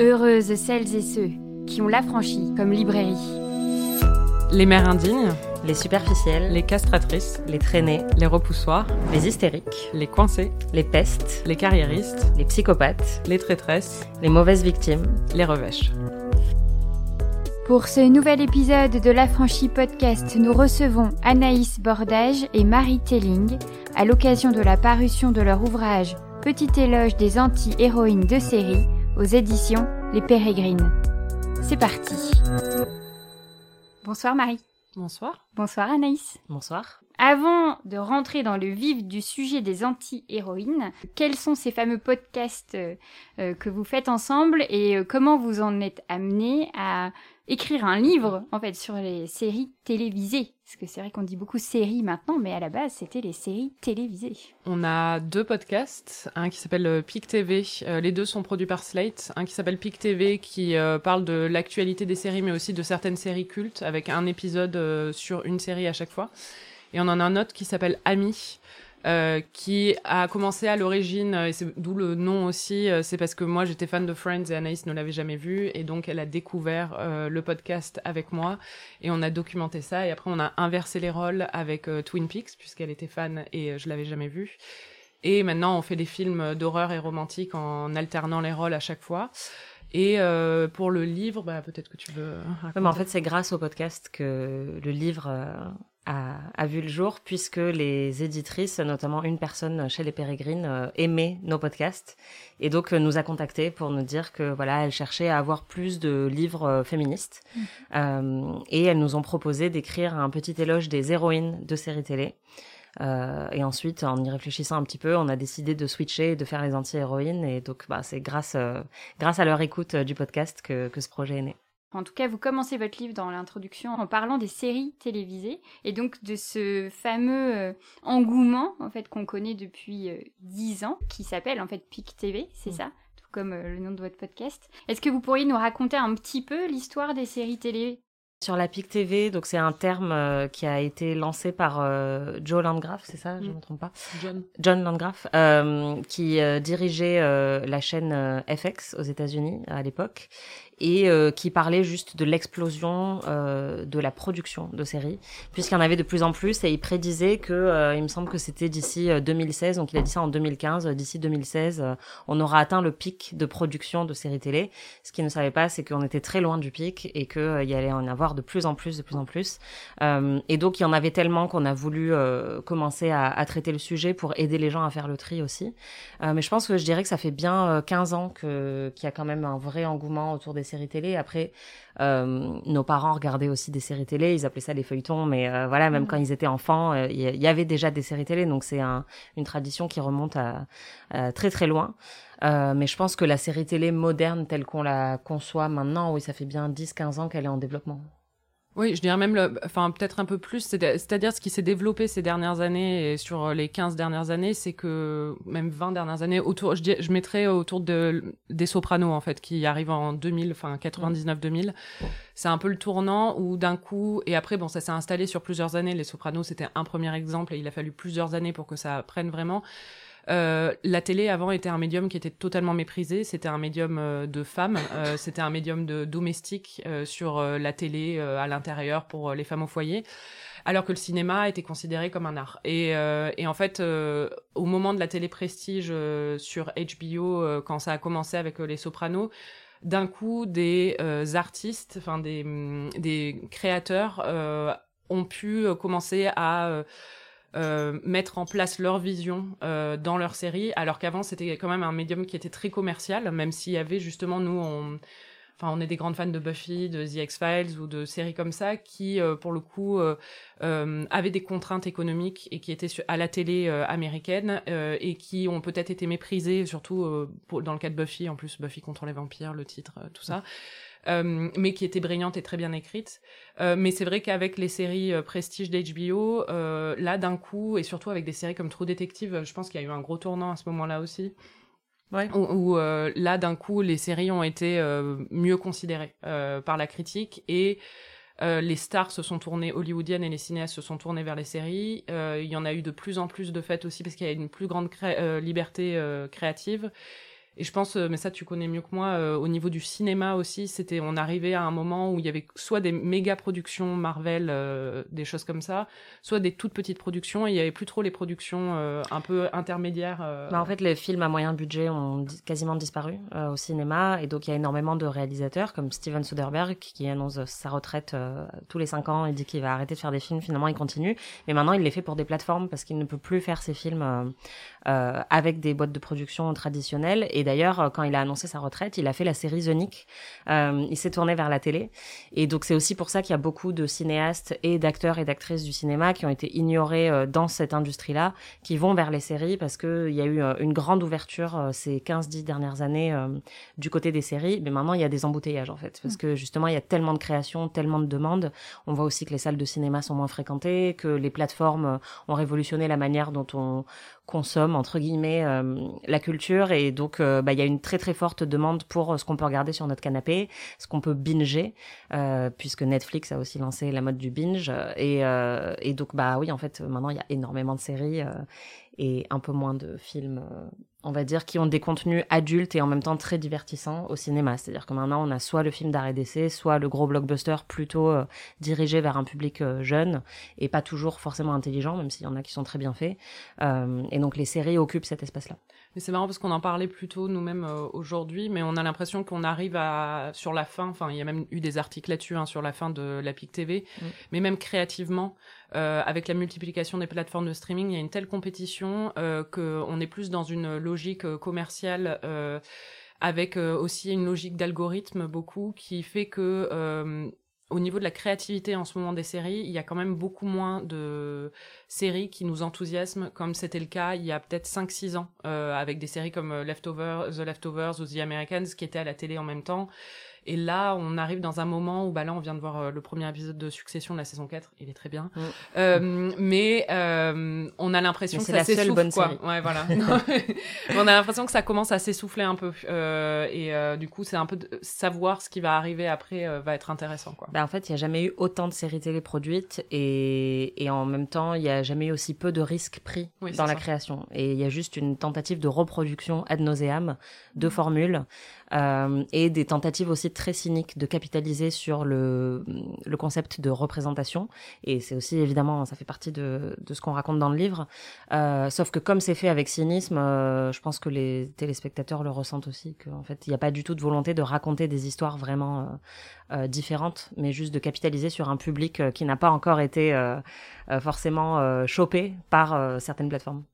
Heureuses celles et ceux qui ont l'affranchi comme librairie. Les mères indignes, les superficielles, les castratrices, les traînées, les repoussoirs, les hystériques, les coincés, les pestes, les carriéristes, les psychopathes, les traîtresses, les mauvaises victimes, les revêches. Pour ce nouvel épisode de l'Affranchi Podcast, nous recevons Anaïs Bordage et Marie Telling à l'occasion de la parution de leur ouvrage Petit éloge des anti-héroïnes de série aux éditions Les Pérégrines. C'est parti. Bonsoir Marie. Bonsoir. Bonsoir Anaïs. Bonsoir. Avant de rentrer dans le vif du sujet des anti-héroïnes, quels sont ces fameux podcasts euh, euh, que vous faites ensemble et euh, comment vous en êtes amené à écrire un livre en fait sur les séries télévisées? Parce que c'est vrai qu'on dit beaucoup séries maintenant, mais à la base c'était les séries télévisées. On a deux podcasts, un qui s'appelle PIC TV, les deux sont produits par Slate, un qui s'appelle PIC TV qui parle de l'actualité des séries mais aussi de certaines séries cultes avec un épisode sur une série à chaque fois. Et on en a un autre qui s'appelle Ami, euh, qui a commencé à l'origine, et c'est d'où le nom aussi, euh, c'est parce que moi j'étais fan de Friends et Anaïs ne l'avait jamais vu, et donc elle a découvert euh, le podcast avec moi, et on a documenté ça, et après on a inversé les rôles avec euh, Twin Peaks, puisqu'elle était fan et je l'avais jamais vu. Et maintenant on fait des films d'horreur et romantique en alternant les rôles à chaque fois. Et euh, pour le livre, bah, peut-être que tu veux. Ouais, mais en fait, c'est grâce au podcast que le livre a, a, vu le jour puisque les éditrices, notamment une personne chez les Pérégrines, euh, aimait nos podcasts et donc euh, nous a contactés pour nous dire que voilà, elle cherchait à avoir plus de livres euh, féministes mmh. euh, et elles nous ont proposé d'écrire un petit éloge des héroïnes de séries télé. Et ensuite, en y réfléchissant un petit peu, on a décidé de switcher et de faire les anti-héroïnes. Et donc, bah, c'est grâce, grâce à leur écoute du podcast que, que ce projet est né. En tout cas, vous commencez votre livre dans l'introduction en parlant des séries télévisées et donc de ce fameux euh, engouement en fait qu'on connaît depuis dix ans, qui s'appelle en fait PIC TV, c'est mmh. ça, tout comme euh, le nom de votre podcast. Est-ce que vous pourriez nous raconter un petit peu l'histoire des séries télé? Sur la PIC TV, donc c'est un terme euh, qui a été lancé par euh, Joe Landgraf, c'est ça, je ne mmh. me trompe pas John. John Landgraf, euh, qui euh, dirigeait euh, la chaîne FX aux États-Unis à l'époque et euh, qui parlait juste de l'explosion euh, de la production de séries, puisqu'il y en avait de plus en plus, et il prédisait que, euh, il me semble que c'était d'ici 2016, donc il a dit ça en 2015, d'ici 2016, on aura atteint le pic de production de séries télé. Ce qu'il ne savait pas, c'est qu'on était très loin du pic et qu'il y allait en avoir de plus en plus, de plus en plus. et donc il y en avait tellement qu'on a voulu commencer à, à, traiter le sujet pour aider les gens à faire le tri aussi. mais je pense que je dirais que ça fait bien 15 ans que qu'il y a quand même un vrai engouement autour des séries télé. Après, euh, nos parents regardaient aussi des séries télé, ils appelaient ça des feuilletons, mais euh, voilà, même mmh. quand ils étaient enfants, euh, il y, y, avait déjà des séries télé, donc c'est un, une tradition qui remonte à, à très très loin. Mais je pense que la série télé moderne telle qu'on la conçoit maintenant, oui, ça fait bien 10-15 ans qu'elle est en développement. Oui, je dirais même, le, enfin peut-être un peu plus, c'est-à-dire ce qui s'est développé ces dernières années et sur les 15 dernières années, c'est que même 20 dernières années, autour, je, je mettrais autour de des Sopranos en fait, qui arrivent en 2000, enfin 99-2000. C'est un peu le tournant où d'un coup, et après bon, ça s'est installé sur plusieurs années. Les Sopranos, c'était un premier exemple et il a fallu plusieurs années pour que ça prenne vraiment. Euh, la télé avant était un médium qui était totalement méprisé. C'était un médium euh, de femmes, euh, c'était un médium de domestique euh, sur euh, la télé euh, à l'intérieur pour les femmes au foyer, alors que le cinéma était considéré comme un art. Et, et en fait, au moment de la télé prestige sur HBO, quand ça a commencé avec Les Sopranos, d'un coup, des artistes, enfin des, des créateurs ont pu commencer à euh, mettre en place leur vision euh, dans leur série, alors qu'avant c'était quand même un médium qui était très commercial, même s'il y avait justement nous on enfin on est des grandes fans de Buffy, de The X-Files ou de séries comme ça qui euh, pour le coup euh, euh, avaient des contraintes économiques et qui étaient à la télé euh, américaine et qui ont peut-être été méprisées surtout pour, dans le cas de Buffy en plus Buffy contre les vampires le titre tout ça. Euh, mais qui était brillante et très bien écrite. Euh, mais c'est vrai qu'avec les séries euh, prestige d'HBO, là d'un coup, et surtout avec des séries comme True Detective, je pense qu'il y a eu un gros tournant à ce moment-là aussi. Ouais. Où, où là, d'un coup, les séries ont été mieux considérées par la critique et les stars se sont tournées hollywoodiennes et les cinéastes se sont tournés vers les séries. il y en a eu de plus en plus de fait aussi parce qu'il y a une plus grande cré liberté créative Et je pense, euh, mais ça tu connais mieux que moi, euh, au niveau du cinéma aussi, c'était, on arrivait à un moment où il y avait soit des méga productions Marvel, euh, des choses comme ça, soit des toutes petites productions. Et il y avait plus trop les productions un peu intermédiaires. Bah, en fait, les films à moyen budget ont quasiment disparu au cinéma, et donc il y a énormément de réalisateurs comme Steven Soderbergh qui annonce sa retraite tous les cinq ans et dit qu'il va arrêter de faire des films. Finalement, il continue, mais maintenant il les fait pour des plateformes parce qu'il ne peut plus faire ses films avec des boîtes de production traditionnelles. D'ailleurs, euh, quand il a annoncé sa retraite, il a fait la série The Euh, il s'est tourné vers la télé. Et donc, c'est aussi pour ça qu'il y a beaucoup de cinéastes et d'acteurs et d'actrices du cinéma qui ont été ignorés euh, dans cette industrie-là, qui vont vers les séries parce qu'il y a eu une grande ouverture ces 15-10 dernières années du côté des séries. Mais maintenant, il y a des embouteillages, en fait. Parce que justement, il y a tellement de créations, tellement de demandes. On voit aussi que les salles de cinéma sont moins fréquentées, que les plateformes ont révolutionné la manière dont on consomme entre guillemets euh, la culture. Et donc euh, bah, il y a une très très forte demande pour euh, ce qu'on peut regarder sur notre canapé, ce qu'on peut binger puisque Netflix a aussi lancé la mode du binge. Et, et donc bah oui en fait maintenant il y a énormément de séries et un peu moins de films on va dire, qui ont des contenus adultes et en même temps très divertissants au cinéma. C'est-à-dire que maintenant, on a soit le film d'arrêt d'essai, soit le gros blockbuster plutôt euh, dirigé vers un public euh, jeune et pas toujours forcément intelligent, même s'il y en a qui sont très bien faits. Euh, et donc, les séries occupent cet espace-là. Mais c'est marrant parce qu'on en parlait plutôt nous-mêmes aujourd'hui, mais on a l'impression qu'on arrive à sur la fin. Enfin, il y a même eu des articles là-dessus hein, sur la fin de la PIC TV, mm. mais même créativement, euh, avec la multiplication des plateformes de streaming, il y a une telle compétition euh, qu'on est plus dans une logique euh, commerciale euh, avec euh, aussi une logique d'algorithme beaucoup qui fait que au niveau de la créativité en ce moment des séries, il y a quand même beaucoup moins de séries qui nous enthousiasment comme c'était le cas il y a peut-être 5-6 ans avec des séries comme Leftovers, The Leftovers ou The Americans qui étaient à la télé en même temps. Et là, on arrive dans un moment où, bah là, on vient de voir euh, le premier épisode de Succession de la saison 4, il est très bien. Mm. Euh, mais euh, on a l'impression que ça s'essouffle, quoi. Série. Ouais, voilà. on a l'impression que ça commence à s'essouffler un peu. Euh, et euh, du coup, c'est un peu de savoir ce qui va arriver après euh, va être intéressant, quoi. Bah, en fait, il n'y a jamais eu autant de séries télé produites et, et en même temps, il n'y a jamais eu aussi peu de risques pris dans la création. Et il y a juste une tentative de reproduction ad nauseam de mm. formules euh, et des tentatives aussi très cyniques de capitaliser sur le, concept de représentation. Et c'est aussi évidemment, ça fait partie de, ce qu'on raconte dans le livre. Euh, sauf que comme c'est fait avec cynisme, euh, je pense que les téléspectateurs le ressentent aussi, qu'en fait, il n'y a pas du tout de volonté de raconter des histoires vraiment différentes, mais juste de capitaliser sur un public qui n'a pas encore été forcément chopé par certaines plateformes.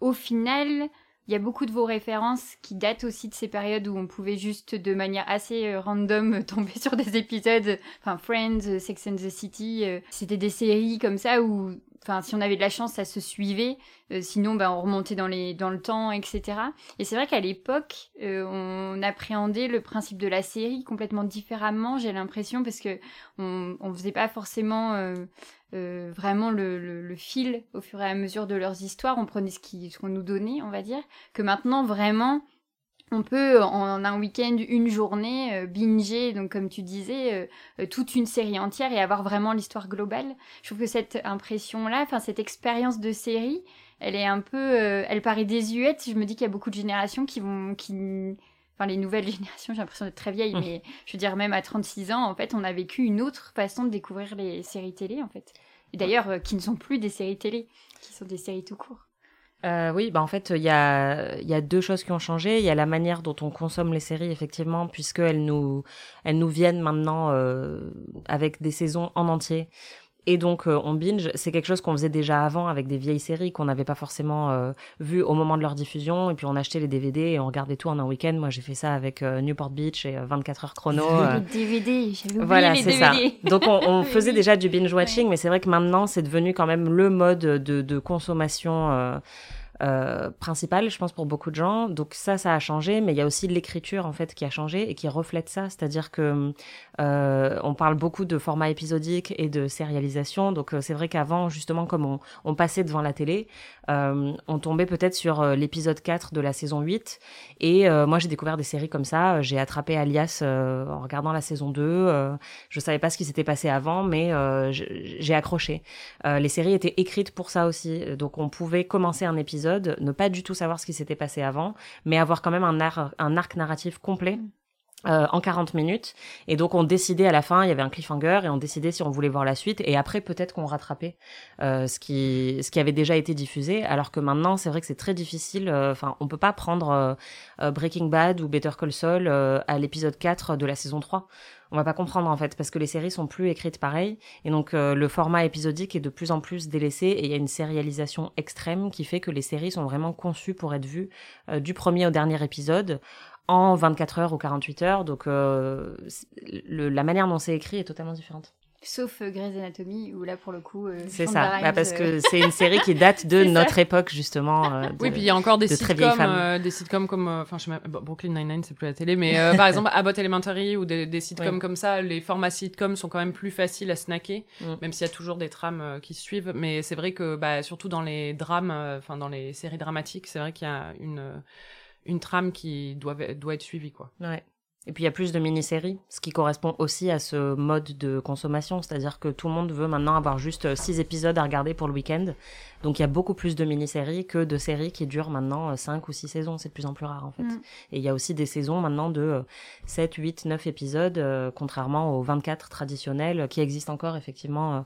Au final, il y a beaucoup de vos références qui datent aussi de ces périodes où on pouvait juste de manière assez euh, random tomber sur des épisodes, enfin Friends, Sex and the City, euh, c'était des séries comme ça où enfin si on avait de la chance ça se suivait. Euh, sinon ben on remontait dans les dans le temps etc et c'est vrai qu'à l'époque euh, on appréhendait le principe de la série complètement différemment j'ai l'impression parce que on on faisait pas forcément euh, vraiment le, le, fil au fur et à mesure de leurs histoires. On prenait ce qui ce qu'on nous donnait on va dire que maintenant vraiment on peut en un week-end, une journée, euh, binger, donc comme tu disais, euh, euh, toute une série entière et avoir vraiment l'histoire globale. Je trouve que cette impression-là, enfin cette expérience de série, elle est un peu, elle paraît désuète. Je me dis qu'il y a beaucoup de générations qui vont, qui, enfin les nouvelles générations, j'ai l'impression d'être très vieille, mmh. mais je veux dire même à 36 ans, en fait, on a vécu une autre façon de découvrir les séries télé, en fait. Et d'ailleurs, qui ne sont plus des séries télé, qui sont des séries tout court. Euh, oui, bah en fait, il y a, deux choses qui ont changé. Il y a la manière dont on consomme les séries, effectivement, puisqu'elles nous, elles nous viennent maintenant euh, avec des saisons en entier. Et donc euh, on binge, c'est quelque chose qu'on faisait déjà avant avec des vieilles séries qu'on n'avait pas forcément euh, vues au moment de leur diffusion. Et puis on achetait les DVD et on regardait tout en un week-end. Moi j'ai fait ça avec euh, Newport Beach et 24 heures chrono. Les DVD, j'avais voilà, c'est ça. Donc on, on faisait déjà du binge watching, mais c'est vrai que maintenant c'est devenu quand même le mode de, de consommation euh, principal, je pense, pour beaucoup de gens. Donc ça, ça a changé, mais il y a aussi l'écriture, en fait, qui a changé et qui reflète ça. C'est-à-dire que euh, on parle beaucoup de format épisodique et de sérialisation. Donc euh, c'est vrai qu'avant, justement, comme on, on, passait devant la télé, euh, on tombait peut-être sur euh, l'épisode 4 de la saison 8. Et moi, j'ai découvert des séries comme ça. J'ai attrapé Alias en regardant la saison 2. je savais pas ce qui s'était passé avant, mais j'ai accroché. les séries étaient écrites pour ça aussi. Donc on pouvait commencer un épisode épisode, ne pas du tout savoir ce qui s'était passé avant, mais avoir quand même un, un arc narratif complet. Mm. Euh, en 40 minutes. Et donc on décidait à la fin, il y avait un cliffhanger et on décidait si on voulait voir la suite. Et après peut-être qu'on rattrapait euh, ce qui ce qui avait déjà été diffusé. Alors que maintenant c'est vrai que c'est très difficile. Euh, enfin on peut pas prendre euh, Breaking Bad ou Better Call Saul à l'épisode 4 de la saison 3. On va pas comprendre en fait parce que les séries sont plus écrites pareil et donc le format épisodique est de plus en plus délaissé et il y a une sérialisation extrême qui fait que les séries sont vraiment conçues pour être vues du premier au dernier épisode en 24 heures ou 48 heures. Donc euh, la manière dont c'est écrit est totalement différente. Sauf euh, Grey's Anatomy, où là, pour le coup, euh, c'est ça, bah, parce que c'est une série qui date de notre époque justement. oui, puis il y a encore des sitcoms, des sitcoms comme, enfin, je sais Brooklyn Nine-Nine, c'est plus la télé, mais par exemple Abbott Elementary ou des, des sitcoms comme ça, les formats sitcoms sont quand même plus faciles à snacker, mm. même s'il y a toujours des trames qui suivent. Mais c'est vrai que, bah, surtout dans les drames, enfin dans les séries dramatiques, c'est vrai qu'il y a une une trame qui doit, doit être suivie, quoi. Ouais. Et puis il y a plus de mini-séries, ce qui correspond aussi à ce mode de consommation, c'est-à-dire que tout le monde veut maintenant avoir juste six épisodes à regarder pour le week-end. Donc il y a beaucoup plus de mini-séries que de séries qui durent maintenant 5 ou 6 saisons, c'est de plus en plus rare en fait. Mm. Et il y a aussi des saisons maintenant de 7, 8, 9 épisodes, euh, contrairement aux 24 traditionnels qui existent encore effectivement euh,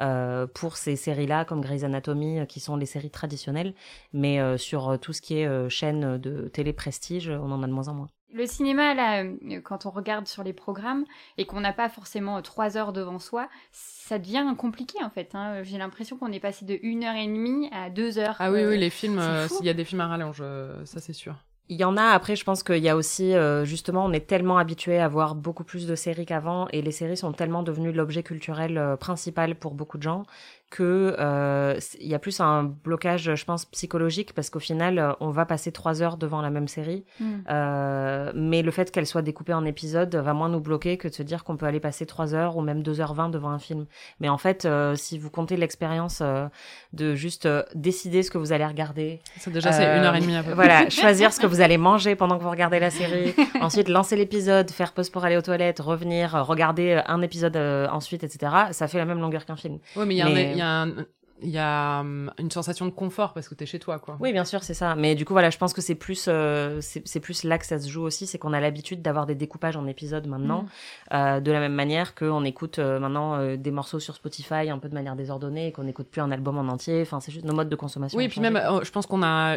euh, pour ces séries-là, comme Grey's Anatomy, qui sont les séries traditionnelles. Mais sur tout ce qui est chaîne de télé prestige, on en a de moins en moins. Le cinéma, là, euh, quand on regarde sur les programmes et qu'on n'a pas forcément trois heures devant soi, ça devient compliqué en fait. Hein. J'ai l'impression qu'on est passé de une heure et demie à deux heures. Ah oui, oui, les films, euh, s'il y a des films à rallonge, euh, ça c'est sûr. Il y en a, après je pense qu'il y a aussi, justement, on est tellement habitué à voir beaucoup plus de séries qu'avant et les séries sont tellement devenues l'objet culturel principal pour beaucoup de gens que euh, il y a plus un blocage, je pense, psychologique parce qu'au final, euh, on va passer trois heures devant la même série, mm. euh, mais le fait qu'elle soit découpée en épisodes va moins nous bloquer que de se dire qu'on peut aller passer trois heures ou même deux heures vingt devant un film. Mais en fait, euh, si vous comptez l'expérience euh, de juste décider ce que vous allez regarder, c'est déjà c'est une heure et demie. À peu voilà, choisir ce que vous allez manger pendant que vous regardez la série, ensuite lancer l'épisode, faire pause pour aller aux toilettes, revenir, regarder un épisode ensuite, etc. Ça fait la même longueur qu'un film. Oui, mais il y a y a il y a hum, une sensation de confort parce que tu es chez toi quoi. Oui, bien sûr, c'est ça. Mais du coup voilà, je pense que c'est plus euh, c'est plus là que ça se joue aussi, c'est qu'on a l'habitude d'avoir des découpages en épisodes maintenant mm. euh, de la même manière qu'on écoute euh, maintenant des morceaux sur Spotify un peu de manière désordonnée et qu'on n'écoute plus un album en entier, enfin c'est juste nos modes de consommation. Oui, et puis même je pense qu'on a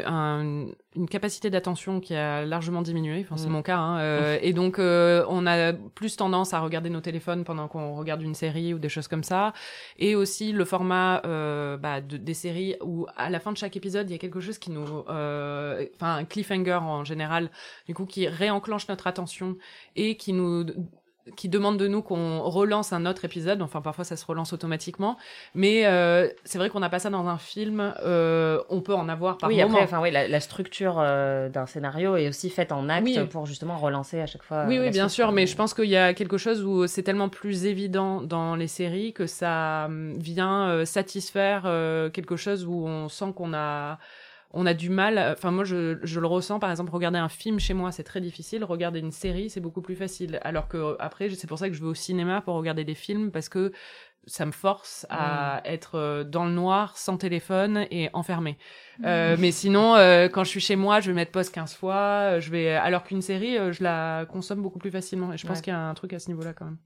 une capacité d'attention qui a largement diminué, enfin c'est mm. mon cas hein, et donc on a plus tendance à regarder nos téléphones pendant qu'on regarde une série ou des choses comme ça et aussi le format euh, bah, de, des séries où à la fin de chaque épisode il y a quelque chose qui nous, euh, enfin un cliffhanger en général, du coup qui réenclenche notre attention et qui nous qui demande de nous qu'on relance un autre épisode. Enfin, parfois, ça se relance automatiquement. Mais euh, c'est vrai qu'on n'a pas ça dans un film. Euh, on peut en avoir par oui, moment. Après, enfin, oui, la, la structure euh, d'un scénario est aussi faite en acte pour justement relancer à chaque fois. Oui, oui, bien sûr. Mais je pense qu'il y a quelque chose où c'est tellement plus évident dans les séries que ça hum, vient satisfaire quelque chose où on sent qu'on a on a du mal. Enfin, moi, je, je, le ressens. Par exemple, regarder un film chez moi, c'est très difficile. Regarder une série, c'est beaucoup plus facile. Alors que après, c'est pour ça que je vais au cinéma pour regarder des films parce que ça me force à mm. être euh, dans le noir, sans téléphone et enfermé. Mm. Euh, mais sinon, euh, quand je suis chez moi, je vais mettre pause 15 fois. Je vais, alors qu'une série, je la consomme beaucoup plus facilement. Et je pense qu'il y a un truc à ce niveau-là quand même.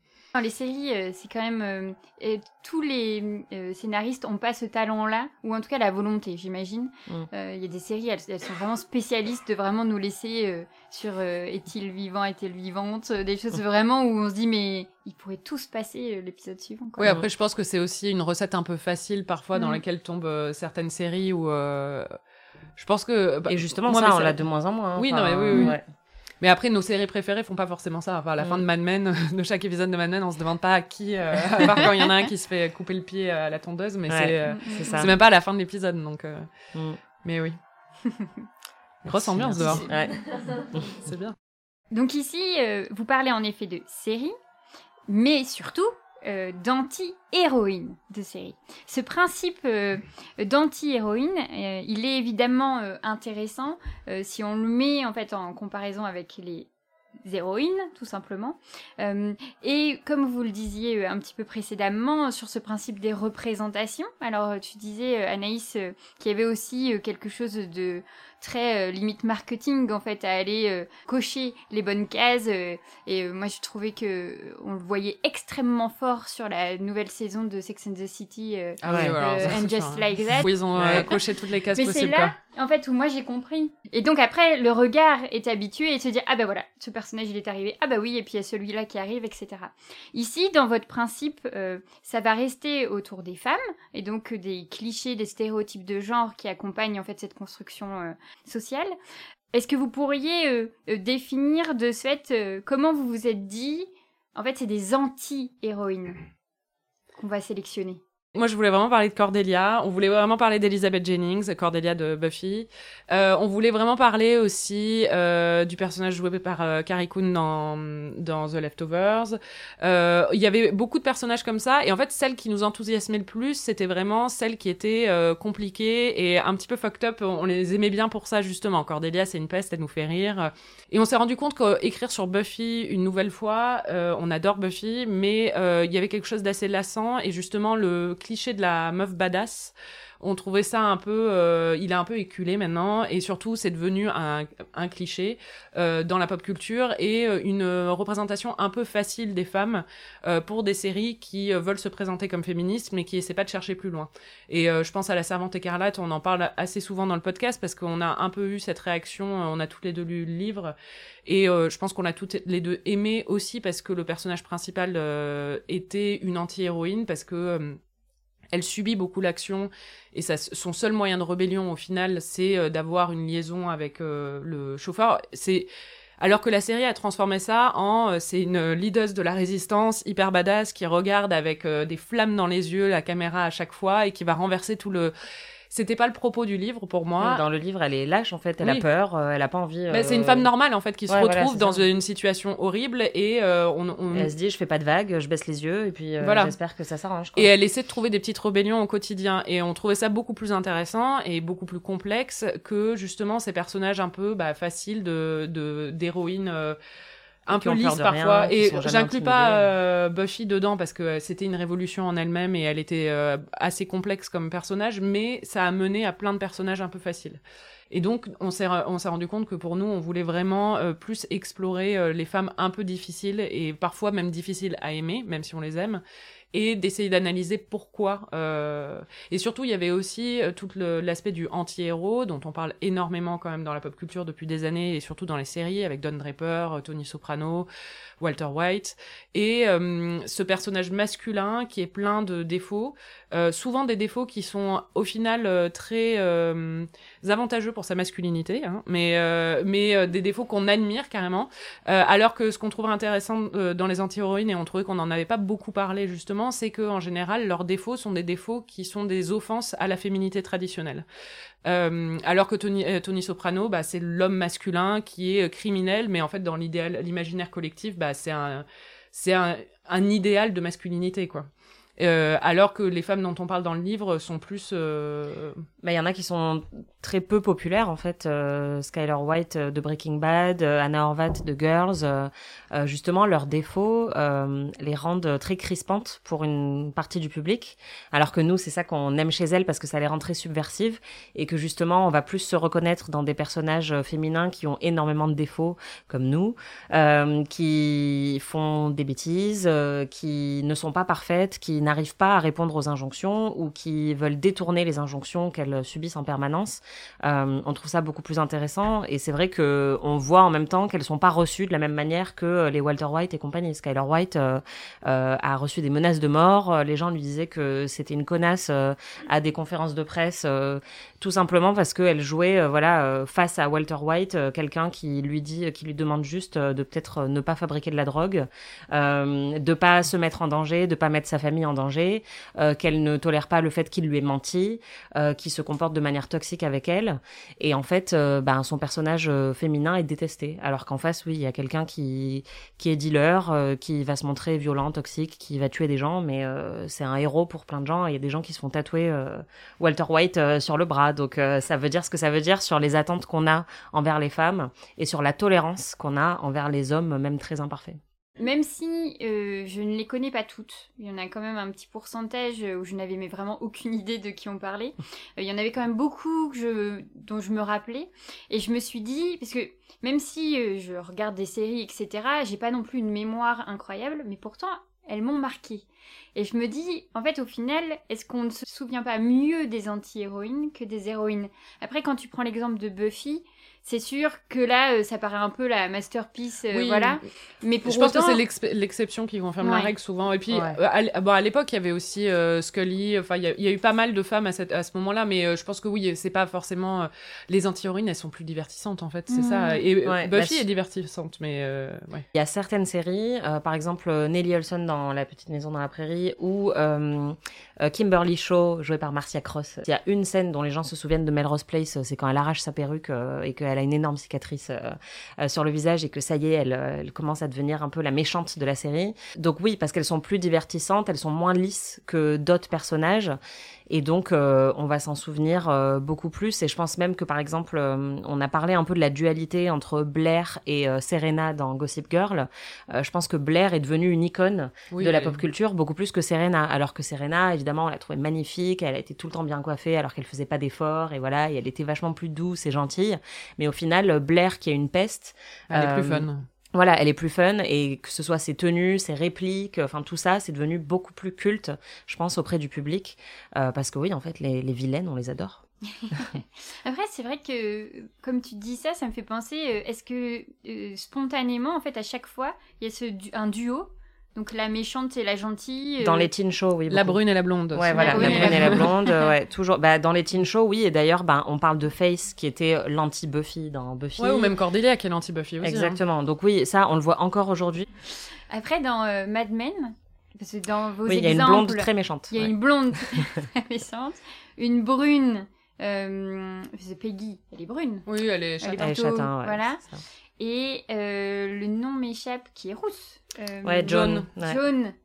Les séries, euh, c'est quand même euh, tous les euh, scénaristes ont pas ce talent-là, ou en tout cas la volonté, j'imagine. Mm. Il y a des séries, elles, sont vraiment spécialistes de vraiment nous laisser sur est-il vivant, est-il vivante, des choses vraiment où on se dit mais il pourrait tout se passer l'épisode suivant. Oui, après je pense que c'est aussi une recette un peu facile parfois dans mm. laquelle tombent certaines séries où je pense que bah, et justement ça, on l'a de moins en moins. Oui, non, mais oui, oui. Mais après, nos séries préférées font pas forcément ça. Enfin, à la fin de Mad Men, de chaque épisode de Mad Men, on se demande pas à qui, euh, à part quand il y en a un qui se fait couper le pied à la tondeuse, mais euh, c'est c'est même pas à la fin de l'épisode, donc. Euh, mm. Mais oui. Grosse ambiance dehors. c'est bien. Donc ici, vous parlez en effet de séries, mais surtout euh, d'anti-héroïne de série. Ce principe euh, d'anti-héroïne, euh, il est évidemment intéressant si on le met en fait en comparaison avec les héroïnes, tout simplement. Et comme vous le disiez un petit peu précédemment, sur ce principe des représentations, alors tu disais, Anaïs, qu'il y avait aussi quelque chose de très limite marketing en fait à aller cocher les bonnes cases et moi je trouvais que on le voyait extrêmement fort sur la nouvelle saison de Sex and the City ah ouais, And Just Like That. où ils ont coché toutes les cases Mais possibles c'est là en fait où moi j'ai compris. Et donc après le regard est habitué et se dire ah ben voilà ce personnage il est arrivé. Ah bah oui et puis il y a celui-là qui arrive etc ici dans votre principe euh, ça va rester autour des femmes et donc des clichés des stéréotypes de genre qui accompagnent en fait cette construction euh, sociale. Est-ce que vous pourriez euh, définir de ce fait comment vous vous êtes dit en fait c'est des anti-héroïnes qu'on va sélectionner? Moi, je voulais vraiment parler de Cordelia. On voulait vraiment parler d'Elizabeth Jennings, Cordelia de Buffy. Euh, on voulait vraiment parler aussi euh, du personnage joué par euh, Carrie Coon dans, dans The Leftovers. Euh, il y avait beaucoup de personnages comme ça. Et en fait, celle qui nous enthousiasmait le plus, c'était vraiment celle qui était euh, compliquée et un petit peu fucked up. On les aimait bien pour ça, justement. Cordelia, c'est une peste, elle nous fait rire. Et on s'est rendu compte qu'écrire sur Buffy une nouvelle fois, on adore Buffy, mais il y avait quelque chose d'assez lassant. Et justement, le cliché de la meuf badass. On trouvait ça un peu, euh, il est un peu éculé maintenant, et surtout c'est devenu un, cliché euh, dans la pop culture et euh, une représentation un peu facile des femmes pour des séries qui veulent se présenter comme féministes mais qui essaient pas de chercher plus loin. Et je pense à la Servante écarlate, on en parle assez souvent dans le podcast parce qu'on a un peu eu cette réaction, on a toutes les deux lu le livre. Et je pense qu'on a toutes les deux aimé aussi parce que le personnage principal était une anti-héroïne parce que elle subit beaucoup l'action et son seul moyen de rébellion au final, c'est euh, d'avoir une liaison avec euh, le chauffeur. C'est alors que la série a transformé ça en euh, c'est une leaduse de la résistance hyper badass qui regarde avec des flammes dans les yeux la caméra à chaque fois et qui va renverser tout le c'était pas le propos du livre pour moi. Dans le livre, elle est lâche en fait, elle a peur, euh, elle a pas envie. C'est une femme normale en fait qui se retrouve dans une situation horrible et euh, on, on... elle se dit je fais pas de vagues, je baisse les yeux et puis euh, voilà. j'espère que ça s'arrange. Et elle essaie de trouver des petites rébellions au quotidien et on trouvait ça beaucoup plus intéressant et beaucoup plus complexe que justement ces personnages un peu bah, faciles de d'héroïnes un peu lisse parfois. et j'inclus pas euh, Buffy dedans parce que c'était une révolution en elle-même et elle était euh, assez complexe comme personnage, mais ça a mené à plein de personnages un peu faciles. Et donc, on s'est, on s'est rendu compte que pour nous, on voulait vraiment euh, plus explorer les femmes un peu difficiles et parfois même difficiles à aimer, même si on les aime, et d'essayer d'analyser pourquoi. Euh... Et surtout, il y avait aussi euh, tout l'aspect du anti-héros, dont on parle énormément quand même dans la pop culture depuis des années, et surtout dans les séries, avec Don Draper, euh, Tony Soprano, Walter White, et euh, ce personnage masculin qui est plein de défauts, souvent des défauts qui sont au final très avantageux pour sa masculinité, hein, mais, mais des défauts qu'on admire carrément, alors que ce qu'on trouve intéressant dans les anti-héroïnes, et on trouvait qu'on n'en avait pas beaucoup parlé justement, c'est que en général, leurs défauts sont des défauts qui sont des offenses à la féminité traditionnelle. Euh, alors que Tony, euh, Soprano, bah, c'est l'homme masculin qui est euh, criminel, mais en fait, dans l'imaginaire collectif, bah, c'est un, idéal de masculinité. Euh, alors que les femmes dont on parle dans le livre sont plus. Euh... Bah, il y en a qui sont très peu populaires en fait. Euh, Skyler White euh, de Breaking Bad, euh, Anna Horvat de Girls, justement leurs défauts les rendent très crispantes pour une partie du public. Alors que nous, c'est ça qu'on aime chez elles parce que ça les rend très subversives et que justement on va plus se reconnaître dans des personnages féminins qui ont énormément de défauts comme nous, qui font des bêtises, qui ne sont pas parfaites, qui n'arrivent pas à répondre aux injonctions ou qui veulent détourner les injonctions qu'elles subissent en permanence. Euh, on trouve ça beaucoup plus intéressant et c'est vrai que on voit en même temps qu'elles sont pas reçues de la même manière que les Walter White et compagnie. Skyler White euh, euh, a reçu des menaces de mort. Les gens lui disaient que c'était une connasse à des conférences de presse, tout simplement parce qu'elle jouait voilà face à Walter White, quelqu'un qui lui dit, qui lui demande juste de peut-être ne pas fabriquer de la drogue, de pas se mettre en danger, de pas mettre sa famille en danger, euh, qu'elle ne tolère pas le fait qu'il lui ait menti, euh, qu'il se comporte de manière toxique avec elle. Et en fait, euh, ben, son personnage euh, féminin est détesté. Alors qu'en face, oui, il y a quelqu'un qui, qui est dealer, qui va se montrer violent, toxique, qui va tuer des gens, mais c'est un héros pour plein de gens. Il y a des gens qui se font tatouer Walter White sur le bras. Donc ça veut dire ce que ça veut dire sur les attentes qu'on a envers les femmes et sur la tolérance qu'on a envers les hommes, même très imparfaits. Même si euh, je ne les connais pas toutes, il y en a quand même un petit pourcentage où je n'avais vraiment aucune idée de qui on parlait. Euh, il y en avait quand même beaucoup dont je me rappelais. Et je me suis dit, parce que même si euh, je regarde des séries, etc., j'ai pas non plus une mémoire incroyable, mais pourtant, elles m'ont marqué. Et je me dis, en fait, au final, est-ce qu'on ne se souvient pas mieux des anti-héroïnes que des héroïnes? Après, quand tu prends l'exemple de Buffy, c'est sûr que là, euh, ça paraît un peu la masterpiece, euh, Oui, voilà. Mais pour je pense que c'est l'exception qui confirme la Ouais. règle souvent. Et puis, Ouais. euh, à, bon, à l'époque, il y avait aussi euh, Scully. Enfin, il y, a- il y a eu pas mal de femmes à, cette, à ce moment-là, mais euh, je pense que oui, c'est pas forcément euh, les anti-héroïnes. Elles sont plus divertissantes en fait, c'est ça. Et Ouais, bah, Buffy je- est divertissante, mais euh, ouais. Il y a certaines séries, euh, par exemple Nellie Olson dans La Petite Maison dans la Prairie ou euh, euh, Kimberly Shaw jouée par Marcia Cross. Il y a une scène dont les gens se souviennent de Melrose Place, euh, c'est quand elle arrache sa perruque et qu'elle a une énorme cicatrice sur le visage et que ça y est, elle commence à devenir un peu la méchante de la série. Donc oui, parce qu'elles sont plus divertissantes, elles sont moins lisses que d'autres personnages. Et donc, euh, on va s'en souvenir euh, beaucoup plus. Et je pense même que, par exemple, euh, on a parlé un peu de la dualité entre Blair et euh, Serena dans Gossip Girl. Euh, je pense que Blair est devenue une icône Oui, de la pop culture beaucoup plus que Serena. Alors que Serena, évidemment, on l'a trouvée magnifique. Elle a été tout le temps bien coiffée alors qu'elle faisait pas d'efforts. Et voilà, et elle était vachement plus douce et gentille. Mais au final, Blair, qui est une peste, Elle est plus fun. Voilà, elle est plus fun et que ce soit ses tenues, ses répliques, enfin tout ça, c'est devenu beaucoup plus culte, je pense, auprès du public. Euh, parce que oui, en fait, les, vilaines, on les adore. Après, c'est vrai que, comme tu dis ça, ça me fait penser, euh, est-ce que euh, spontanément, en fait, à chaque fois, il y a ce un duo Donc la méchante et la gentille. euh, Dans les teen shows, oui. La brune et la blonde. Ouais, voilà, brune la brune et la blonde, euh, ouais, toujours. Bah, dans les teen shows, oui, et d'ailleurs, ben, on parle de Face, qui était l'anti-Buffy dans Buffy. Ouais, ou même Cordelia qui est l'anti-Buffy aussi. hein. Exactement. Donc oui, ça, on le voit encore aujourd'hui. Après, dans euh, Mad Men, parce que dans vos Oui, il y a exemples, une blonde très méchante. il y a ouais. une blonde très méchante, une brune. Euh, c'est Peggy, elle est brune. Oui, elle est Elle est châtain. Elle est châtain, ouais, voilà. Et euh, le nom m'échappe, qui est rousse. Euh, Ouais, John. John. ouais.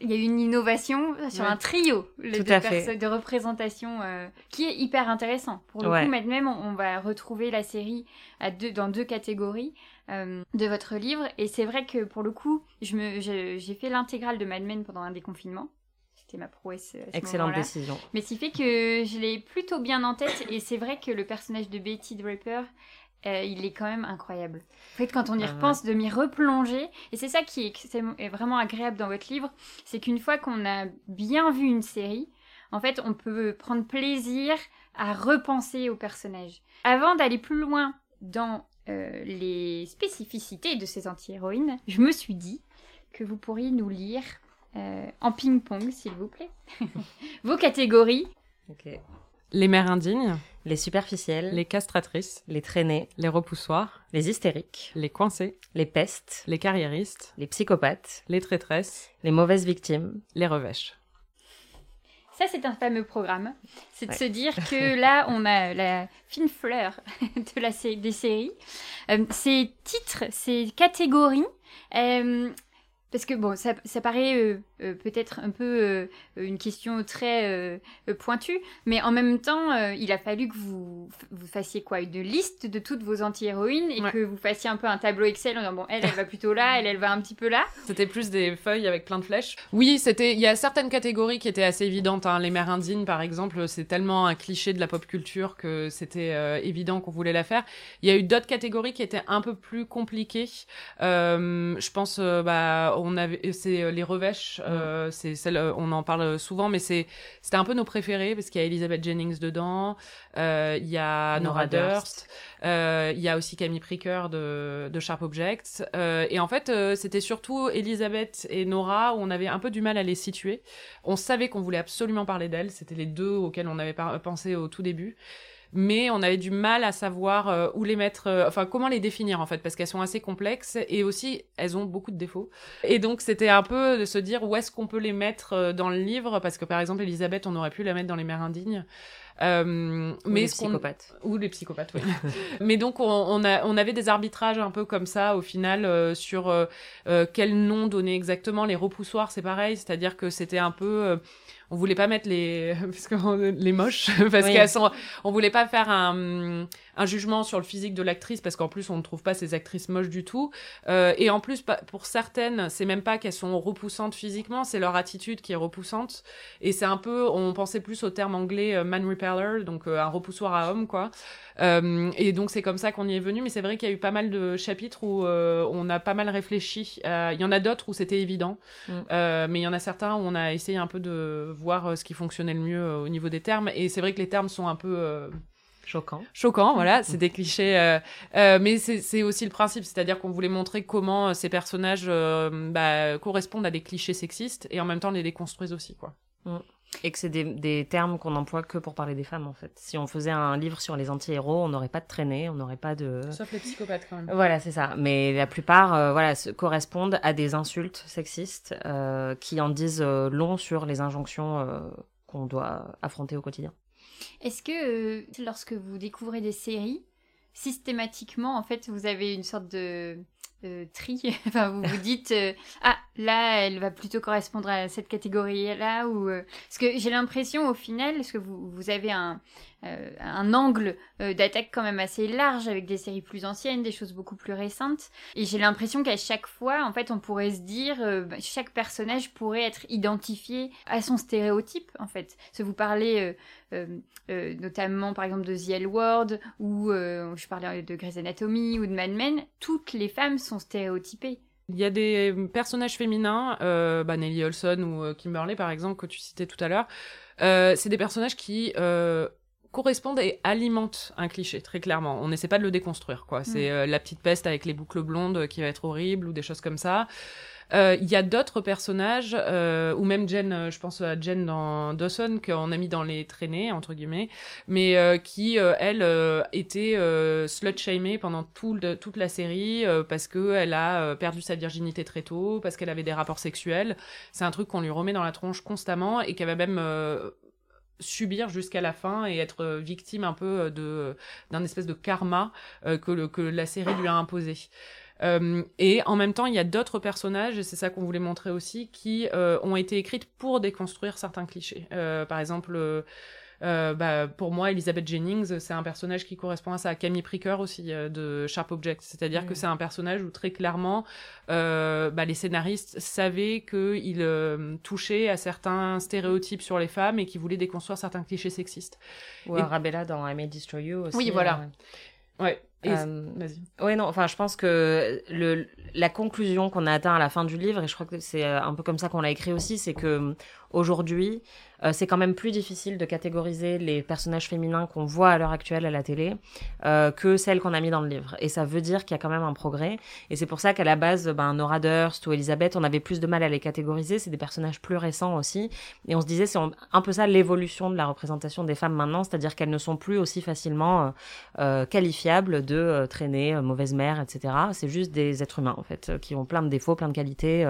Il y a eu une innovation sur Ouais. un trio le- Tout de, fait. représentation euh, qui est hyper intéressant. Pour le Ouais. coup, même, on, on va retrouver la série à deux, dans deux catégories de votre livre. Et c'est vrai que pour le coup, je me- je- j'ai fait l'intégrale de Mad Men pendant un déconfinement. C'était ma prouesse à ce Excellente décision. Mais ce qui fait que je l'ai plutôt bien en tête. Et c'est vrai que le personnage de Betty Draper, euh, il est quand même incroyable. En fait, quand on y Ah ouais. repense, de m'y replonger. Et c'est ça qui est, vraiment agréable dans votre livre. C'est qu'une fois qu'on a bien vu une série, en fait, on peut prendre plaisir à repenser au personnage. Avant d'aller plus loin dans euh, les spécificités de ces anti-héroïnes, je me suis dit que vous pourriez nous lire euh, en ping-pong, s'il vous plaît, vos catégories. Les mères indignes, Les superficielles, les castratrices, les traînées, les repoussoirs, les hystériques, les coincés, les pestes, les carriéristes, les psychopathes, les traîtresses, les mauvaises victimes. les revêches. Ça, c'est un fameux programme. C'est de se dire que là, on a la fine fleur de la sé- des séries. Euh, ces titres, ces catégories, euh, parce que bon, ça, ça paraît euh, euh, peut-être un peu euh, une question très pointue, mais en même temps, il a fallu que vous, vous fassiez quoi? Une liste de toutes vos anti-héroïnes et Ouais. que vous fassiez un peu un tableau Excel en disant bon, elle, elle va plutôt là, elle, elle va un petit peu là? C'était plus des feuilles avec plein de flèches. Oui, c'était. Il y a certaines catégories qui étaient assez évidentes. hein. Les mères indignes, par exemple, c'est tellement un cliché de la pop culture que c'était évident qu'on voulait la faire. Il y a eu d'autres catégories qui étaient un peu plus compliquées. Je pense, bah, on avait, c'est euh, les revêches. euh, c'est celle, euh, on en parle souvent, mais c'est, c'était un peu nos préférés parce qu'il y a Elizabeth Jennings dedans. euh, Il y a Nora, Nora Durst. Euh, Il y a aussi Camille Pricker de, de Sharp Objects. Euh, et en fait, euh, c'était surtout Elisabeth et Nora où on avait un peu du mal à les situer. On savait qu'on voulait absolument parler d'elles. C'était les deux auxquelles on avait pensé au tout début. Mais on avait du mal à savoir euh, où les mettre, euh, enfin comment les définir en fait, parce qu'elles sont assez complexes et aussi elles ont beaucoup de défauts. Et donc c'était un peu de se dire où est-ce qu'on peut les mettre euh, dans le livre, parce que par exemple Elisabeth, on aurait pu la mettre dans les mers indignes. Euh, ou mais les psychopathes. Ou les psychopathes, oui. mais donc, on, on, a, on avait des arbitrages un peu comme ça, au final, euh, sur euh, quel nom donner exactement. Les repoussoirs, c'est pareil, c'est-à-dire que c'était un peu on voulait pas mettre les parce que les moches parce qu'elles sont on voulait pas faire un, un jugement sur le physique de l'actrice parce qu'en plus on ne trouve pas ces actrices moches du tout. Euh, et en plus pour certaines c'est même pas qu'elles sont repoussantes physiquement c'est leur attitude qui est repoussante. Et c'est un peu on pensait plus au terme anglais euh, man repeller donc euh, un repoussoir à homme quoi. Euh, et donc c'est comme ça qu'on y est venu. Mais c'est vrai qu'il y a eu pas mal de chapitres où euh, on a pas mal réfléchi il y en a d'autres où c'était évident. Mm. mais il y en a certains où on a essayé un peu de voir euh, ce qui fonctionnait le mieux euh, au niveau des termes. Et c'est vrai que les termes sont un peu euh, Choquant. Choquant, voilà, c'est des clichés. mais c'est aussi le principe, c'est-à-dire qu'on voulait montrer comment ces personnages bah, correspondent à des clichés sexistes et en même temps les déconstruisent aussi, quoi. Mm. Et que c'est des, des, termes qu'on emploie que pour parler des femmes, en fait. Si on faisait un livre sur les anti-héros, on n'aurait pas de traînée, on n'aurait pas de... Sauf les psychopathes, quand même. Voilà, c'est ça. Mais la plupart, euh, voilà, correspondent à des insultes sexistes euh, qui en disent euh, long sur les injonctions euh, qu'on doit affronter au quotidien. Est-ce que, lorsque vous découvrez des séries, systématiquement, en fait, vous avez une sorte de euh, tri? enfin, vous vous dites euh, ah là, elle va plutôt correspondre à cette catégorie-là ou euh, parce que j'ai l'impression au final, parce que vous avez un euh, angle euh, d'attaque quand même assez large avec des séries plus anciennes, des choses beaucoup plus récentes. Et j'ai l'impression qu'à chaque fois, en fait, on pourrait se dire, bah, chaque personnage pourrait être identifié à son stéréotype, en fait. Si vous parlez notamment, par exemple, de The L ou je parlais de Grey's Anatomy, ou de Mad Men, toutes les femmes sont stéréotypées. Il y a des personnages féminins, bah Nelly Olson ou Kimberly par exemple que tu citais tout à l'heure. c'est des personnages qui correspondent et alimentent un cliché, très clairement. On n'essaie pas de le déconstruire, quoi. C'est mm. euh, la petite peste avec les boucles blondes euh, qui va être horrible ou des choses comme ça. Euh, il y a d'autres personnages, euh, ou même Jen, je pense à Jen dans Dawson, qu'on a mis dans les traînées, entre guillemets, mais euh, qui, elle, était slut-shamée pendant toute la série parce qu'elle a perdu sa virginité très tôt, parce qu'elle avait des rapports sexuels. C'est un truc qu'on lui remet dans la tronche constamment et qui avait même subir jusqu'à la fin et être euh, victime un peu euh, de d'un espèce de karma euh, que la série lui a imposé. Et en même temps, il y a d'autres personnages, et c'est ça qu'on voulait montrer aussi, qui ont été écrites pour déconstruire certains clichés. par exemple, euh, bah, pour moi, Elizabeth Jennings, c'est un personnage qui correspond à ça. Camille Pricker aussi euh, de Sharp Objects, c'est-à-dire que mm. c'est un personnage où très clairement, euh, bah, les scénaristes savaient qu'il euh, touchait à certains stéréotypes sur les femmes et qu'il voulait déconstruire certains clichés sexistes. Ou Arabella dans I May Destroy You aussi. Oui, voilà. Ouais. Euh, oui, non, enfin, je pense que le, la conclusion qu'on a atteint à la fin du livre, et je crois que c'est un peu comme ça qu'on l'a écrit aussi, c'est que aujourd'hui, euh, c'est quand même plus difficile de catégoriser les personnages féminins qu'on voit à l'heure actuelle à la télé euh, que celles qu'on a mis dans le livre. Et ça veut dire qu'il y a quand même un progrès. Et c'est pour ça qu'à la base, ben, Nora Durst ou Elisabeth, on avait plus de mal à les catégoriser. C'est des personnages plus récents aussi. Et on se disait, c'est un peu ça l'évolution de la représentation des femmes maintenant, c'est-à-dire qu'elles ne sont plus aussi facilement euh, qualifiables de traîner, mauvaise mère, etc. C'est juste des êtres humains, en fait, qui ont plein de défauts, plein de qualités.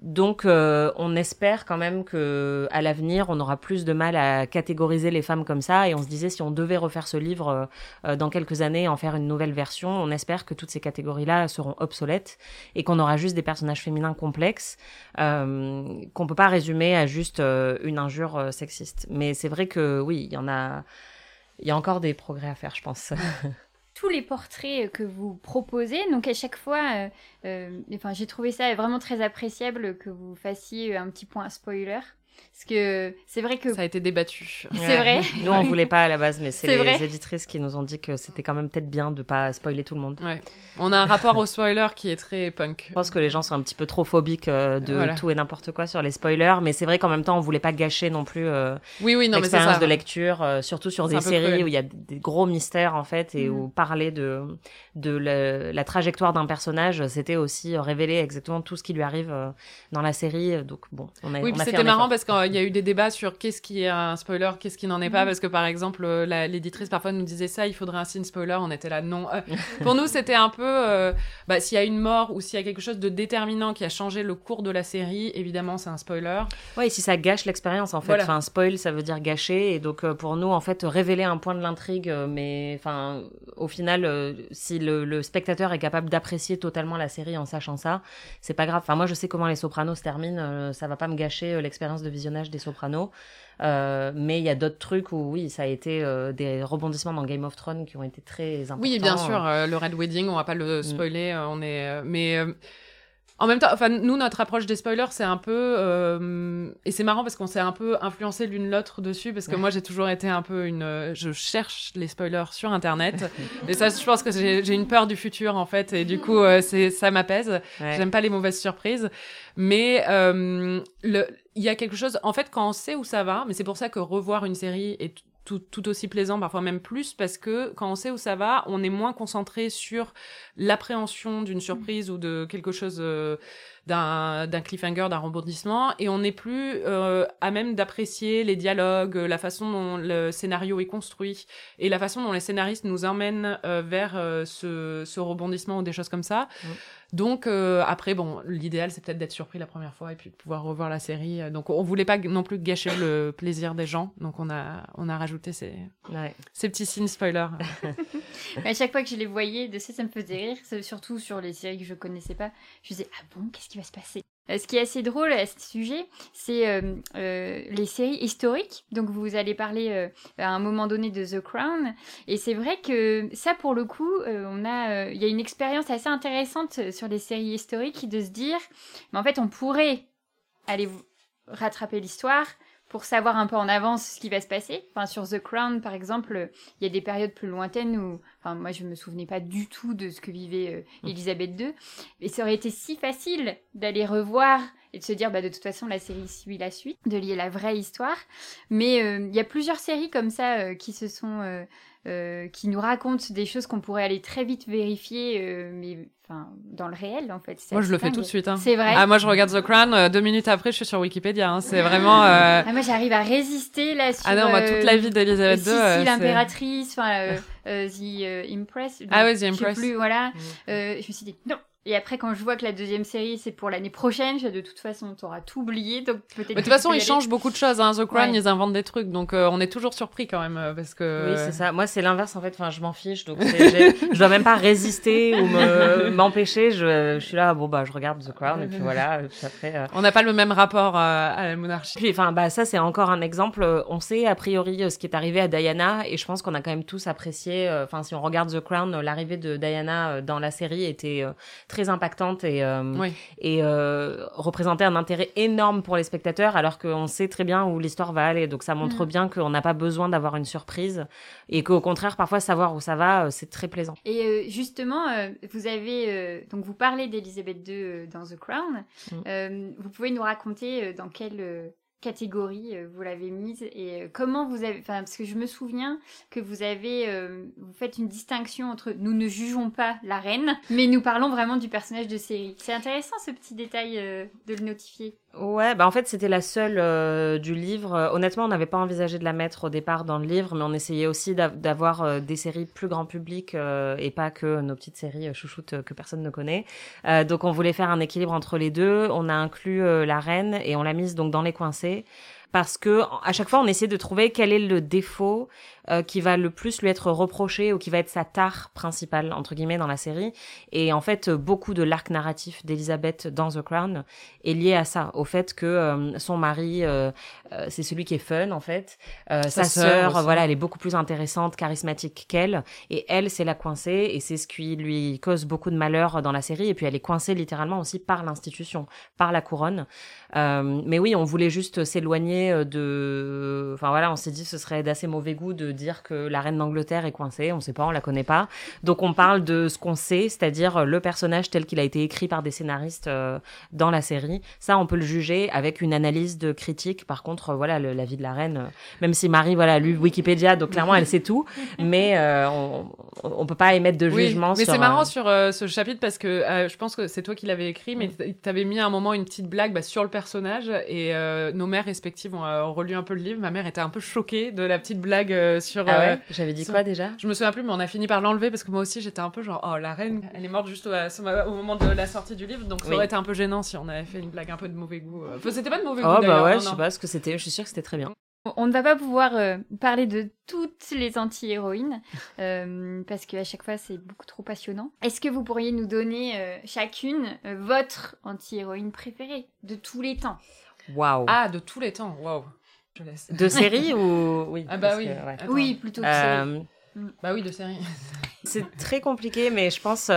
Donc, euh, on espère quand même que à l'avenir, on aura plus de mal à catégoriser les femmes comme ça. Et on se disait, si on devait refaire ce livre euh, euh, dans quelques années, en faire une nouvelle version, on espère que toutes ces catégories-là seront obsolètes et qu'on aura juste des personnages féminins complexes qu'on peut pas résumer à juste une injure sexiste. Mais c'est vrai que oui, il y en a, il y a encore des progrès à faire, je pense. tous les portraits que vous proposez. Donc à chaque fois, euh, euh, enfin, j'ai trouvé ça vraiment très appréciable que vous fassiez un petit point spoiler. Parce que c'est vrai que. Ça a été débattu. C'est vrai. Nous, on voulait pas à la base, mais c'est les éditrices qui nous ont dit que c'était quand même peut-être bien de pas spoiler tout le monde. Ouais. On a un rapport au spoiler qui est très punk. Je pense que les gens sont un petit peu trop phobiques euh, de tout et n'importe quoi sur les spoilers, mais c'est vrai qu'en même temps, on voulait pas gâcher non plus euh, oui, oui, l'expérience de lecture, euh, surtout sur des séries où il y a des gros mystères en fait et mm. où parler de de la, trajectoire d'un personnage, c'était aussi révéler exactement tout ce qui lui arrive dans la série. Donc bon, on a. Oui, c'était marrant parce parce qu'il y a eu des débats sur qu'est-ce qui est un spoiler, qu'est-ce qui n'en est pas, Mhm. parce que par exemple, euh, l'éditrice parfois nous disait ça, il faudrait un signe spoiler, on était là, non. Euh, pour nous, c'était un peu, euh, bah, s'il y a une mort ou s'il y a quelque chose de déterminant qui a changé le cours de la série, évidemment, c'est un spoiler. Ouais, et si ça gâche l'expérience en fait. Voilà. Enfin, spoil, ça veut dire gâcher. Et donc euh, pour nous, en fait, révéler un point de l'intrigue, mais enfin, au final, euh, si le, le spectateur est capable d'apprécier totalement la série en sachant ça, c'est pas grave. Enfin, moi, je sais comment les Sopranos se terminent. ça va pas me gâcher l'expérience de visionnage des Sopranos. Euh, mais il y a d'autres trucs où oui, ça a été euh, des rebondissements dans Game of Thrones qui ont été très importants. Oui, bien sûr, euh, le Red Wedding, on va pas le Mm. spoiler, on est, mais en même temps, enfin, nous, notre approche des spoilers, c'est un peu, euh, et c'est marrant parce qu'on s'est un peu influencé l'une l'autre dessus, parce que moi, j'ai toujours été un peu une, je cherche les spoilers sur Internet, et ça, je pense que j'ai j'ai une peur du futur en fait, et du coup, euh, c'est, ça m'apaise. Ouais. J'aime pas les mauvaises surprises, mais euh, le, il y a quelque chose. En fait, quand on sait où ça va, mais c'est pour ça que revoir une série est tout, tout aussi plaisant, parfois même plus, parce que quand on sait où ça va, on est moins concentré sur l'appréhension d'une surprise ou de quelque chose euh, d'un d'un cliffhanger, d'un rebondissement, et on n'est plus euh, à même d'apprécier les dialogues, la façon dont le scénario est construit et la façon dont les scénaristes nous emmènent euh, vers ce, ce rebondissement ou des choses comme ça. Mm. Donc euh, après, bon, l'idéal c'est peut-être d'être surpris la première fois et puis de pouvoir revoir la série. Donc on voulait pas non plus gâcher le plaisir des gens, donc on a on a rajouté ces, Ouais. ces petits signes spoilers. À chaque fois que je les voyais, de ça, ça me faisait rire, surtout sur les séries que je connaissais pas. Je disais, ah bon, qu'est-ce qui va se passer? Euh, Ce qui est assez drôle à ce sujet, c'est euh, euh, les séries historiques. Donc, vous allez parler à un moment donné de The Crown. Et c'est vrai que ça, pour le coup, on a, il y a une expérience assez intéressante sur les séries historiques de se dire, mais en fait, on pourrait aller rattraper l'histoire pour savoir un peu en avance ce qui va se passer. Enfin, sur The Crown, par exemple, il y a des périodes plus lointaines où, enfin, moi, je me souvenais pas du tout de ce que vivait euh, Elisabeth II. Et ça aurait été si facile d'aller revoir et de se dire, bah, de toute façon, la série suit la suite, de lier la vraie histoire. Mais euh, il y a plusieurs séries comme ça euh, qui se sont, euh, qui nous racontent des choses qu'on pourrait aller très vite vérifier, mais dans le réel, en fait. Moi je le fais tout de suite. Hein. C'est vrai. Ah moi je regarde The Crown, euh, deux minutes après je suis sur Wikipédia. hein. C'est vraiment. euh, Ah, moi, j'arrive à résister là sur. Ah non, moi euh, toute la vie d'Elisabeth II. Sissi, euh, l'impératrice, enfin, euh, euh, The euh, Impress. Ah ouais, The je sais Impress. plus, voilà. Mm. Euh, je me suis dit, non. Et après, quand je vois que la deuxième série, c'est pour l'année prochaine, je, de toute façon, t'auras tout oublié, donc peut-être. Mais de toute façon, ils aller. changent beaucoup de choses. Hein. The Crown, Ouais. ils inventent des trucs, donc euh, on est toujours surpris quand même euh, parce que. Oui, c'est ça. Moi, c'est l'inverse en fait. Enfin, je m'en fiche. Donc, je dois même pas résister ou me- m'empêcher. Je, je suis là. Bon, bah, je regarde The Crown et puis voilà. Et puis après. euh, On n'a pas le même rapport euh, à la monarchie. Puis, enfin, bah, ça, c'est encore un exemple. Euh, On sait, a priori, euh, ce qui est arrivé à Diana, et je pense qu'on a quand même tous apprécié, euh, enfin, si on regarde The Crown, euh, l'arrivée de Diana euh, dans la série était euh, très impactante et, euh, Oui. et euh, représentait un intérêt énorme pour les spectateurs, alors qu'on sait très bien où l'histoire va aller. Donc, ça montre Mm. bien qu'on n'a pas besoin d'avoir une surprise, et qu'au contraire, parfois, savoir où ça va, euh, c'est très plaisant. Et euh, justement, vous avez donc vous parlez d'Elisabeth II dans The Crown. Mm. Vous pouvez nous raconter dans quelle catégorie euh, vous l'avez mise et euh, comment vous avez. Parce que je me souviens que vous avez, euh, vous faites une distinction entre nous ne jugeons pas la reine, mais nous parlons vraiment du personnage de série. C'est intéressant ce petit détail de le notifier. Ouais, bah en fait c'était la seule euh, du livre. Euh, honnêtement, on n'avait pas envisagé de la mettre au départ dans le livre, mais on essayait aussi d'av- d'avoir euh, des séries plus grand public euh, et pas que nos petites séries euh, chouchoutes que personne ne connaît. Donc on voulait faire un équilibre entre les deux. On a inclus la reine et on l'a mise donc dans les coincés parce que à chaque fois on essaie de trouver quel est le défaut euh, qui va le plus lui être reproché ou qui va être sa tare principale entre guillemets dans la série. Et en fait, beaucoup de l'arc narratif d'Elizabeth dans The Crown est lié à ça, au fait que euh, son mari, euh, c'est celui qui est fun en fait. Sa sœur sœur, voilà, elle est beaucoup plus intéressante, charismatique qu'elle, et elle, c'est la coincée, et c'est ce qui lui cause beaucoup de malheur dans la série. Et puis elle est coincée littéralement aussi par l'institution, par la couronne. Mais oui, on voulait juste s'éloigner euh, de, enfin voilà, on s'est dit ce serait d'assez mauvais goût de dire que la reine d'Angleterre est coincée. On sait pas, on la connaît pas. Donc on parle de ce qu'on sait, c'est-à-dire le personnage tel qu'il a été écrit par des scénaristes euh, dans la série. Ça, on peut le juger avec une analyse de critique. Par contre, voilà, la vie de la reine, même si Marie, voilà, lu Wikipédia, donc clairement elle sait tout, mais on, on peut pas émettre de jugement. mais c'est marrant sur ce chapitre parce que je pense que c'est toi qui l'avais écrit, mais tu avais mis à un moment une petite blague bah, sur le personnage et euh, nos mères respectives ont euh, relu un peu le livre. Ma mère était un peu choquée de la petite blague euh, sur. Ah ouais J'avais dit quoi déjà? Je me souviens plus, mais on a fini par l'enlever parce que moi aussi j'étais un peu genre oh la reine, elle est morte juste au, moment de la sortie du livre, donc ça aurait été un peu gênant si on avait fait une blague un peu de mauvais goût. Enfin, c'était pas de mauvais oh, goût. Oh bah ouais, je sais pas ce que c'était. Je suis sûre que c'était très bien. On ne va pas pouvoir euh, parler de toutes les anti-héroïnes euh, parce qu'à chaque fois c'est beaucoup trop passionnant. Est-ce que vous pourriez nous donner euh, chacune votre anti-héroïne préférée de tous les temps? Waouh Ah, de tous les temps, waouh De série ou oui Ah bah oui. Oui, plutôt de série. Bah oui, de série. c'est très compliqué, mais je pense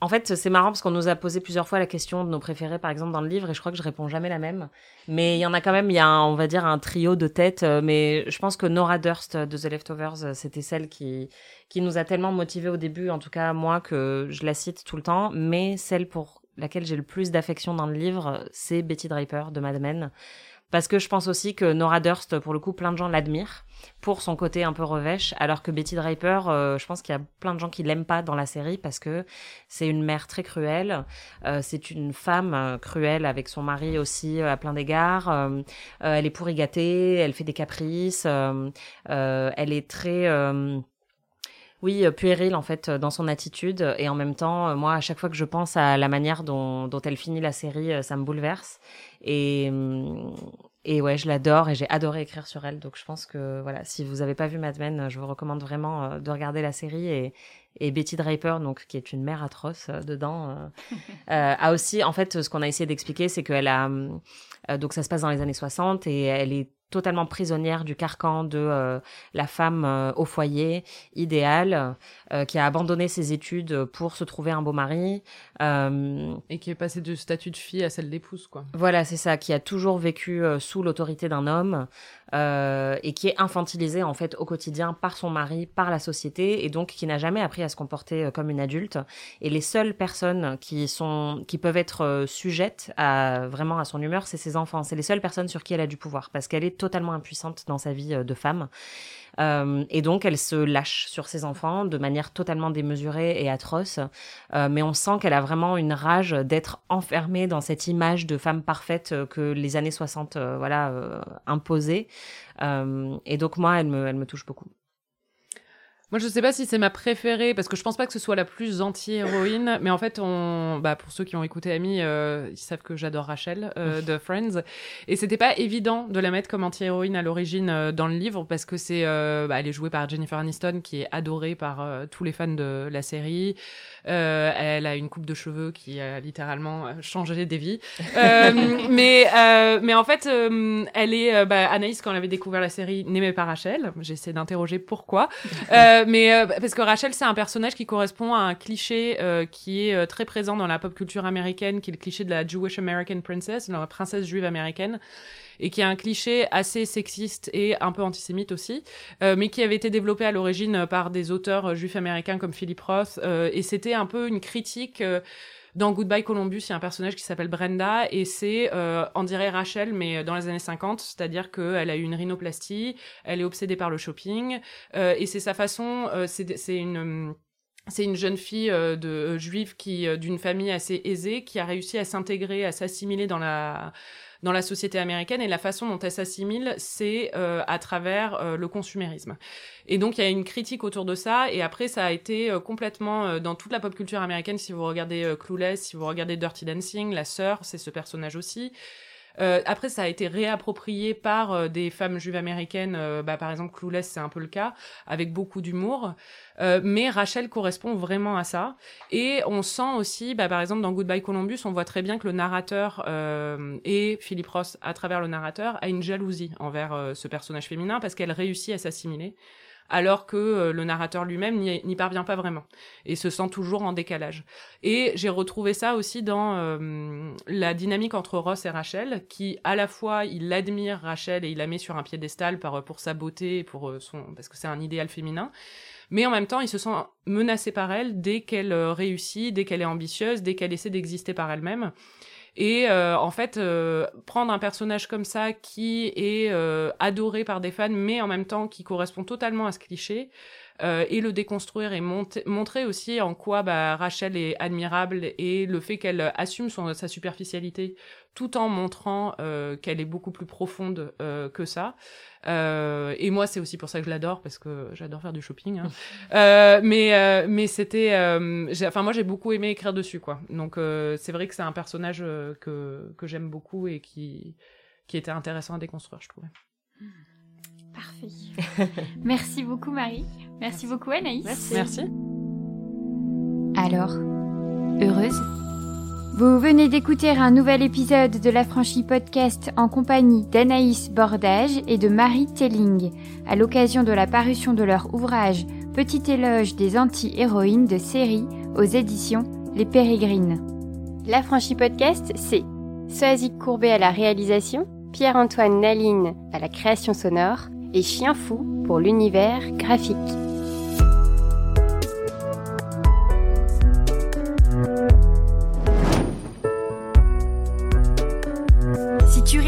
en fait, c'est marrant parce qu'on nous a posé plusieurs fois la question de nos préférés, par exemple, dans le livre, et je crois que je réponds jamais la même. Mais il y en a quand même, il y a, on va dire, un trio de têtes. Euh, mais je pense que Nora Durst de The Leftovers, euh, c'était celle qui, qui nous a tellement motivés au début, en tout cas moi, que je la cite tout le temps. Mais celle pour laquelle j'ai le plus d'affection dans le livre, c'est Betty Draper de Mad Men. Parce que je pense aussi que Nora Durst, pour le coup, plein de gens l'admirent pour son côté un peu revêche, alors que Betty Draper, euh, je pense qu'il y a plein de gens qui l'aiment pas dans la série parce que c'est une mère très cruelle, euh, c'est une femme euh, cruelle avec son mari aussi à plein d'égards, elle est pourri gâtée, elle fait des caprices, elle est très oui, puérile en fait dans son attitude. Et en même temps, moi à chaque fois que je pense à la manière dont, dont elle finit la série, ça me bouleverse. Et hum, et ouais, je l'adore et j'ai adoré écrire sur elle. Donc je pense que voilà, si vous avez pas vu Mad Men, je vous recommande vraiment euh, de regarder la série. Et, et Betty Draper, donc qui est une mère atroce euh, dedans, euh, a aussi en fait ce qu'on a essayé d'expliquer, c'est qu'elle a hum, donc ça se passe dans les années 60 et elle est totalement prisonnière du carcan de euh, la femme euh, au foyer idéale euh, qui a abandonné ses études pour se trouver un beau mari et qui est passée du statut de fille à celle d'épouse quoi. Voilà, c'est ça, qui a toujours vécu sous l'autorité d'un homme et qui est infantilisée en fait au quotidien par son mari, par la société et donc qui n'a jamais appris à se comporter comme une adulte et les seules personnes qui sont qui peuvent être sujettes à vraiment à son humeur, c'est ses enfants, c'est les seules personnes sur qui elle a du pouvoir parce qu'elle est totalement impuissante dans sa vie euh, de femme. Euh, et donc, elle se lâche sur ses enfants de manière totalement démesurée et atroce. Euh, mais on sent qu'elle a vraiment une rage d'être enfermée dans cette image de femme parfaite que les années 60 voilà, imposaient. et donc, moi, elle me, elle me touche beaucoup. Moi, je sais pas si c'est ma préférée parce que je pense pas que ce soit la plus anti-héroïne, mais en fait, on, bah, pour ceux qui ont écouté Amy, euh, ils savent que j'adore Rachel euh, de Friends, et c'était pas évident de la mettre comme anti-héroïne à l'origine euh, dans le livre parce que c'est, bah, elle est jouée par Jennifer Aniston qui est adorée par tous les fans de la série. elle a une coupe de cheveux qui a littéralement changé des vies, mais mais en fait, elle est, bah, Anaïs quand elle avait découvert la série n'aimait pas Rachel. J'essaie d'interroger pourquoi. Euh, mais euh, parce que Rachel, c'est un personnage qui correspond à un cliché euh, qui est très présent dans la pop culture américaine, qui est le cliché de la Jewish American Princess, la princesse juive américaine et qui est un cliché assez sexiste et un peu antisémite aussi, mais qui avait été développé à l'origine par des auteurs juifs américains comme Philip Roth, et c'était un peu une critique dans Goodbye Columbus, il y a un personnage qui s'appelle Brenda et c'est, euh, on dirait Rachel, mais dans les années 50, c'est-à-dire qu'elle a eu une rhinoplastie, elle est obsédée par le shopping euh, et c'est sa façon, euh, c'est une c'est une jeune fille euh, de juive qui d'une famille assez aisée qui a réussi à s'intégrer, à s'assimiler dans la dans la société américaine et la façon dont elle s'assimile, c'est euh, à travers euh, le consumérisme. Et donc il y a une critique autour de ça et après ça a été euh, complètement dans toute la pop culture américaine si vous regardez Clueless, si vous regardez Dirty Dancing, la sœur, c'est ce personnage aussi. Euh, après, ça a été réapproprié par euh, des femmes juives américaines. Euh, bah, par exemple, Clueless, c'est un peu le cas, avec beaucoup d'humour. mais Rachel correspond vraiment à ça. Et on sent aussi, bah, par exemple, dans Goodbye Columbus, on voit très bien que le narrateur et Philip Ross, à travers le narrateur, a une jalousie envers ce personnage féminin parce qu'elle réussit à s'assimiler alors que euh, le narrateur lui-même n'y parvient pas vraiment et se sent toujours en décalage. Et j'ai retrouvé ça aussi dans euh, la dynamique entre Ross et Rachel, qui à la fois il admire Rachel et il la met sur un piédestal par, pour sa beauté, pour son parce que c'est un idéal féminin, mais en même temps il se sent menacé par elle dès qu'elle réussit, dès qu'elle est ambitieuse, dès qu'elle essaie d'exister par elle-même. Et euh, en fait, euh, prendre un personnage comme ça qui est euh, adoré par des fans, mais en même temps qui correspond totalement à ce cliché, et le déconstruire et montrer aussi en quoi bah, Rachel est admirable et le fait qu'elle assume son, sa superficialité tout en montrant qu'elle est beaucoup plus profonde que ça. Euh, et moi, c'est aussi pour ça que je l'adore parce que j'adore faire du shopping. Hein. euh, mais euh, mais c'était, euh, enfin moi j'ai beaucoup aimé écrire dessus quoi. Donc c'est vrai que c'est un personnage que que j'aime beaucoup et qui qui était intéressant à déconstruire, je trouvais. Parfait. Merci beaucoup Marie. Merci, beaucoup Anaïs. Merci. Merci. Alors, heureuse? Vous venez d'écouter un nouvel épisode de la franchise podcast en compagnie d'Anaïs Bordage et de Marie Telling, à l'occasion de la parution de leur ouvrage Petit éloge des anti-héroïnes de série aux éditions Les Pérégrines. La franchise podcast, c'est Soazic Courbet à la réalisation, Pierre-Antoine Naline à la création sonore et Chien Fou pour l'univers graphique.